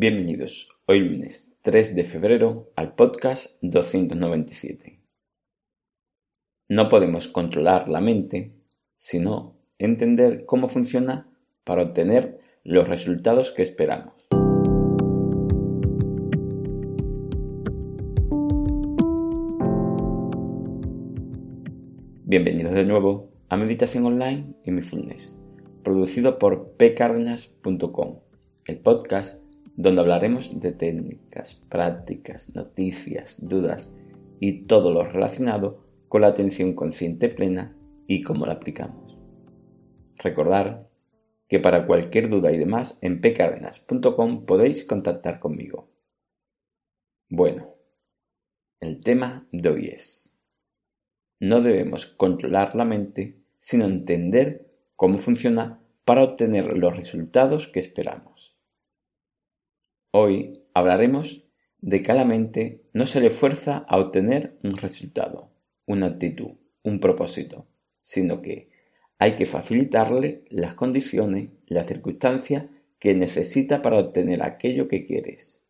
Bienvenidos hoy lunes 3 de febrero al podcast 297. No podemos controlar la mente, sino entender cómo funciona para obtener los resultados que esperamos. Bienvenidos de nuevo a Meditación Online y Mindfulness, producido por pcardenas.com, el podcast donde hablaremos de técnicas, prácticas, noticias, dudas y todo lo relacionado con la atención consciente plena y cómo la aplicamos. Recordar que para cualquier duda y demás en pcardenas.com podéis contactar conmigo. Bueno, el tema de hoy es, no debemos controlar la mente, sino entender cómo funciona para obtener los resultados que esperamos. Hoy hablaremos de que a la mente no se le fuerza a obtener un resultado, una actitud, un propósito, sino que hay que facilitarle las condiciones, las circunstancias que necesita para obtener aquello que quieres.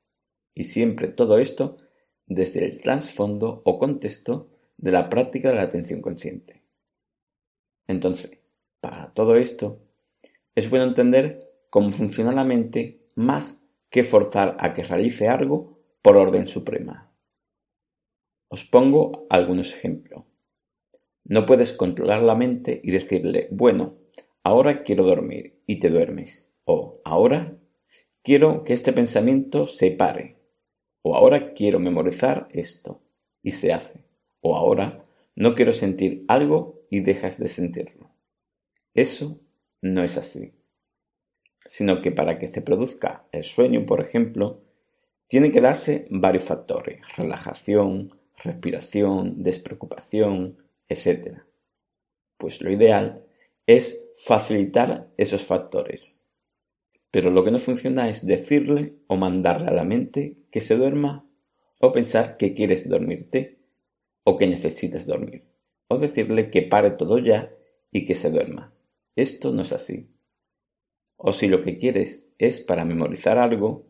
Y siempre todo esto desde el trasfondo o contexto de la práctica de la atención consciente. Entonces, para todo esto, es bueno entender cómo funciona la mente más que forzar a que realice algo por orden suprema. Os pongo algunos ejemplos. No puedes controlar la mente y decirle, bueno, ahora quiero dormir y te duermes. O ahora quiero que este pensamiento se pare. O ahora quiero memorizar esto y se hace. O ahora no quiero sentir algo y dejas de sentirlo. Eso no es así sino que para que se produzca el sueño, por ejemplo, tienen que darse varios factores, relajación, respiración, despreocupación, etc. Pues lo ideal es facilitar esos factores. Pero lo que no funciona es decirle o mandarle a la mente que se duerma o pensar que quieres dormirte o que necesitas dormir. O decirle que pare todo ya y que se duerma. Esto no es así. O si lo que quieres es para memorizar algo,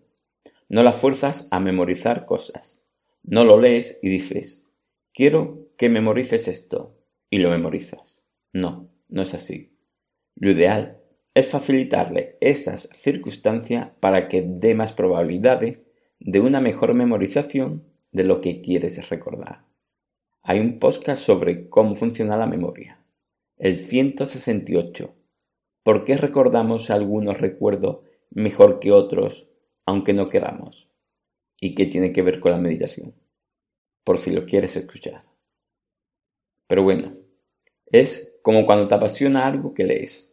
no la fuerzas a memorizar cosas. No lo lees y dices, quiero que memorices esto, y lo memorizas. No, no es así. Lo ideal es facilitarle esas circunstancias para que dé más probabilidades de una mejor memorización de lo que quieres recordar. Hay un podcast sobre cómo funciona la memoria, el 168, ¿Por qué recordamos algunos recuerdos mejor que otros, aunque no queramos? ¿Y qué tiene que ver con la meditación? Por si lo quieres escuchar. Pero bueno, es como cuando te apasiona algo que lees,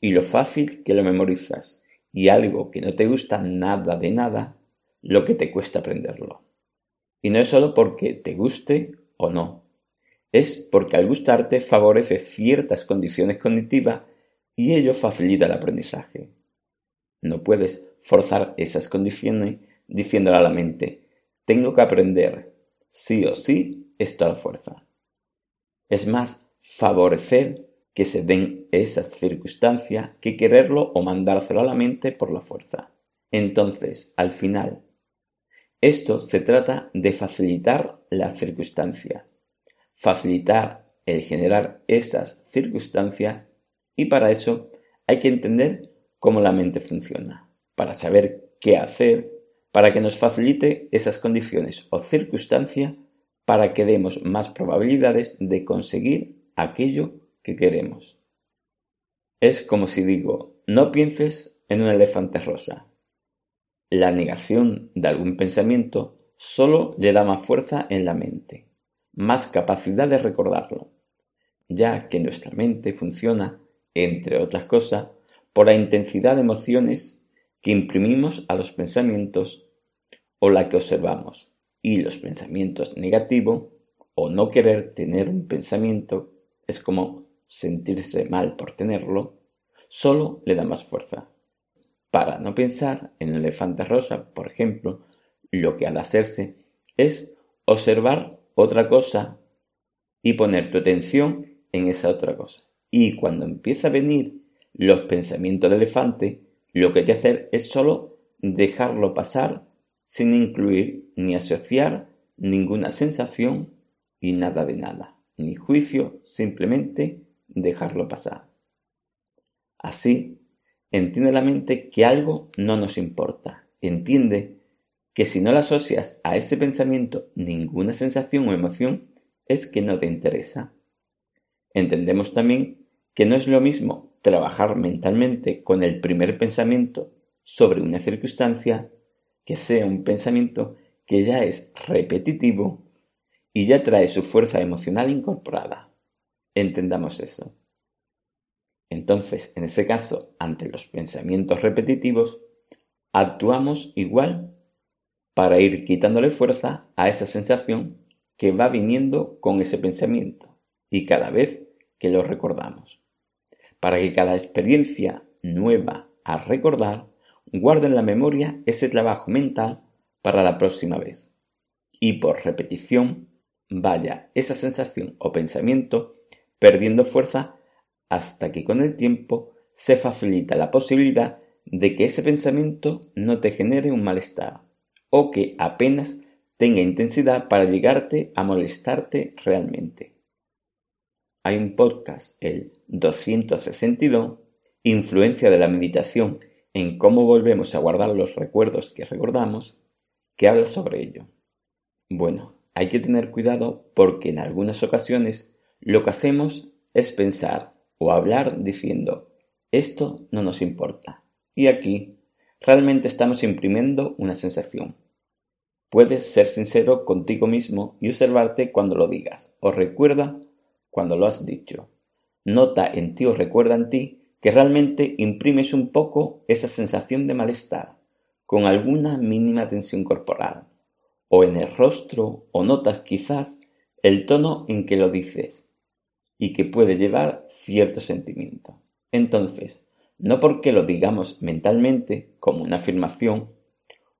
y lo fácil que lo memorizas, y algo que no te gusta nada de nada, lo que te cuesta aprenderlo. Y no es solo porque te guste o no, es porque al gustarte favorece ciertas condiciones cognitivas y ello facilita el aprendizaje. No puedes forzar esas condiciones diciéndole a la mente, tengo que aprender sí o sí esto a la fuerza. Es más favorecer que se den esas circunstancias que quererlo o mandárselo a la mente por la fuerza. Entonces, al final, esto se trata de facilitar la circunstancia, facilitar el generar esas circunstancias y para eso hay que entender cómo la mente funciona, para saber qué hacer, para que nos facilite esas condiciones o circunstancias para que demos más probabilidades de conseguir aquello que queremos. Es como si digo, no pienses en un elefante rosa. La negación de algún pensamiento solo le da más fuerza en la mente, más capacidad de recordarlo, ya que nuestra mente funciona entre otras cosas, por la intensidad de emociones que imprimimos a los pensamientos o la que observamos. Y los pensamientos negativos o no querer tener un pensamiento es como sentirse mal por tenerlo, solo le da más fuerza. Para no pensar en el elefante rosa, por ejemplo, lo que de hacerse es observar otra cosa y poner tu atención en esa otra cosa. Y cuando empieza a venir los pensamientos del elefante, lo que hay que hacer es solo dejarlo pasar sin incluir ni asociar ninguna sensación y nada de nada, ni juicio, simplemente dejarlo pasar. Así, entiende la mente que algo no nos importa, entiende que si no la asocias a ese pensamiento ninguna sensación o emoción, es que no te interesa. Entendemos también que no es lo mismo trabajar mentalmente con el primer pensamiento sobre una circunstancia que sea un pensamiento que ya es repetitivo y ya trae su fuerza emocional incorporada. Entendamos eso. Entonces, en ese caso, ante los pensamientos repetitivos, actuamos igual para ir quitándole fuerza a esa sensación que va viniendo con ese pensamiento y cada vez que lo recordamos. Para que cada experiencia nueva a recordar guarde en la memoria ese trabajo mental para la próxima vez. Y por repetición vaya esa sensación o pensamiento perdiendo fuerza hasta que con el tiempo se facilita la posibilidad de que ese pensamiento no te genere un malestar o que apenas tenga intensidad para llegarte a molestarte realmente. Hay un podcast, el 262, Influencia de la meditación en cómo volvemos a guardar los recuerdos que recordamos, que habla sobre ello. Bueno, hay que tener cuidado porque en algunas ocasiones lo que hacemos es pensar o hablar diciendo esto no nos importa. Y aquí realmente estamos imprimiendo una sensación. Puedes ser sincero contigo mismo y observarte cuando lo digas, o recuerda cuando lo has dicho. Nota en ti o recuerda en ti que realmente imprimes un poco esa sensación de malestar, con alguna mínima tensión corporal, o en el rostro, o notas quizás el tono en que lo dices, y que puede llevar cierto sentimiento. Entonces, no porque lo digamos mentalmente como una afirmación,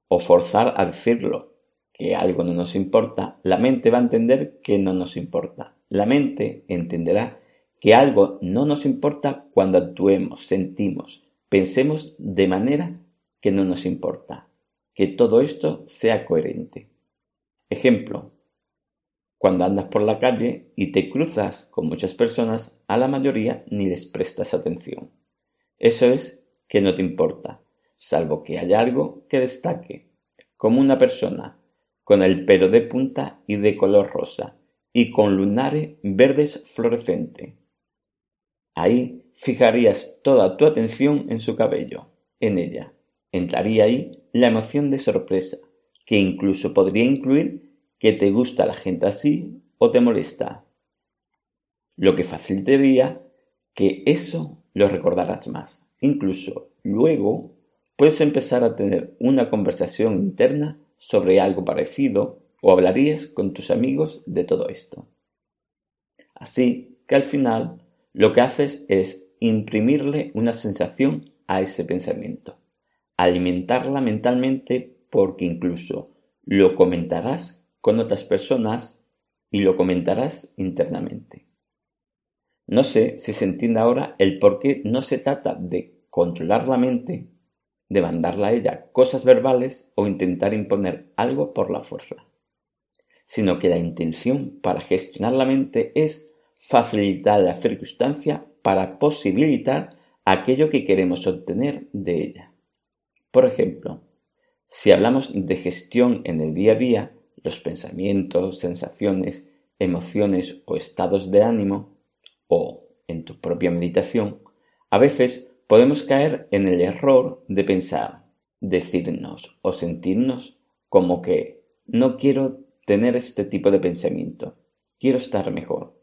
o forzar a decirlo que algo no nos importa, la mente va a entender que no nos importa. La mente entenderá que algo no nos importa cuando actuemos, sentimos, pensemos de manera que no nos importa. Que todo esto sea coherente. Ejemplo, cuando andas por la calle y te cruzas con muchas personas, a la mayoría ni les prestas atención. Eso es que no te importa, salvo que haya algo que destaque, como una persona con el pelo de punta y de color rosa, y con lunares verdes fluorescentes. Ahí fijarías toda tu atención en su cabello, en ella. Entraría ahí la emoción de sorpresa, que incluso podría incluir que te gusta la gente así o te molesta. Lo que facilitaría que eso lo recordarás más. Incluso luego puedes empezar a tener una conversación interna sobre algo parecido o hablarías con tus amigos de todo esto. Así que al final lo que haces es imprimirle una sensación a ese pensamiento, alimentarla mentalmente porque incluso lo comentarás con otras personas y lo comentarás internamente. No sé si se entiende ahora el por qué no se trata de controlar la mente de mandarle a ella cosas verbales o intentar imponer algo por la fuerza, sino que la intención para gestionar la mente es facilitar la circunstancia para posibilitar aquello que queremos obtener de ella. Por ejemplo, si hablamos de gestión en el día a día, los pensamientos, sensaciones, emociones o estados de ánimo, o en tu propia meditación, a veces podemos caer en el error de pensar, decirnos o sentirnos como que no quiero tener este tipo de pensamiento, quiero estar mejor.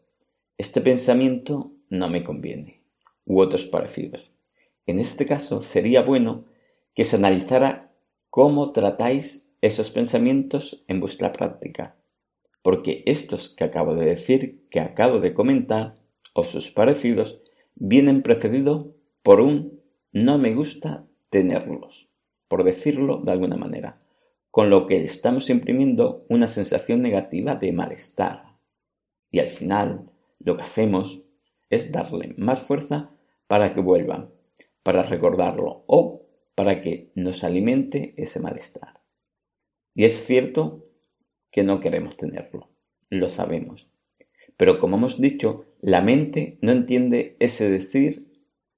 Este pensamiento no me conviene, u otros parecidos. En este caso sería bueno que se analizara cómo tratáis esos pensamientos en vuestra práctica, porque estos que acabo de decir, que acabo de comentar, o sus parecidos, vienen precedidos por un no me gusta tenerlos, por decirlo de alguna manera, con lo que estamos imprimiendo una sensación negativa de malestar. Y al final lo que hacemos es darle más fuerza para que vuelvan, para recordarlo o para que nos alimente ese malestar. Y es cierto que no queremos tenerlo, lo sabemos. Pero como hemos dicho, la mente no entiende ese decir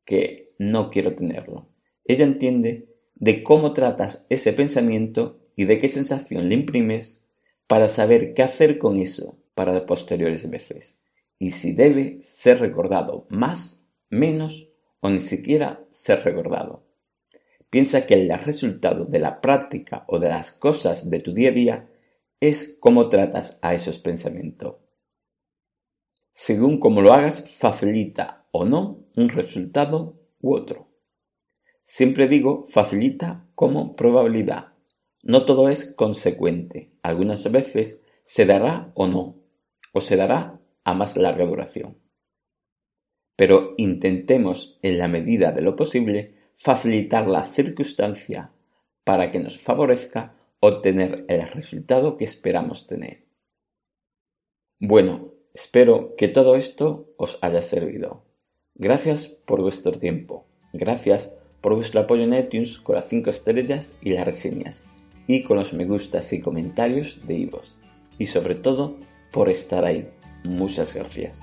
que no quiero tenerlo. Ella entiende de cómo tratas ese pensamiento y de qué sensación le imprimes para saber qué hacer con eso para posteriores veces y si debe ser recordado más, menos o ni siquiera ser recordado. Piensa que el resultado de la práctica o de las cosas de tu día a día es cómo tratas a esos pensamientos. Según cómo lo hagas, facilita o no un resultado u otro. Siempre digo facilita como probabilidad. No todo es consecuente. Algunas veces se dará o no, o se dará a más larga duración. Pero intentemos, en la medida de lo posible, facilitar la circunstancia para que nos favorezca obtener el resultado que esperamos tener. Bueno, espero que todo esto os haya servido. Gracias por vuestro tiempo. Gracias por vuestro apoyo en iTunes con las 5 estrellas y las reseñas, y con los me gustas y comentarios de Ivos. Y sobre todo, por estar ahí. Muchas gracias.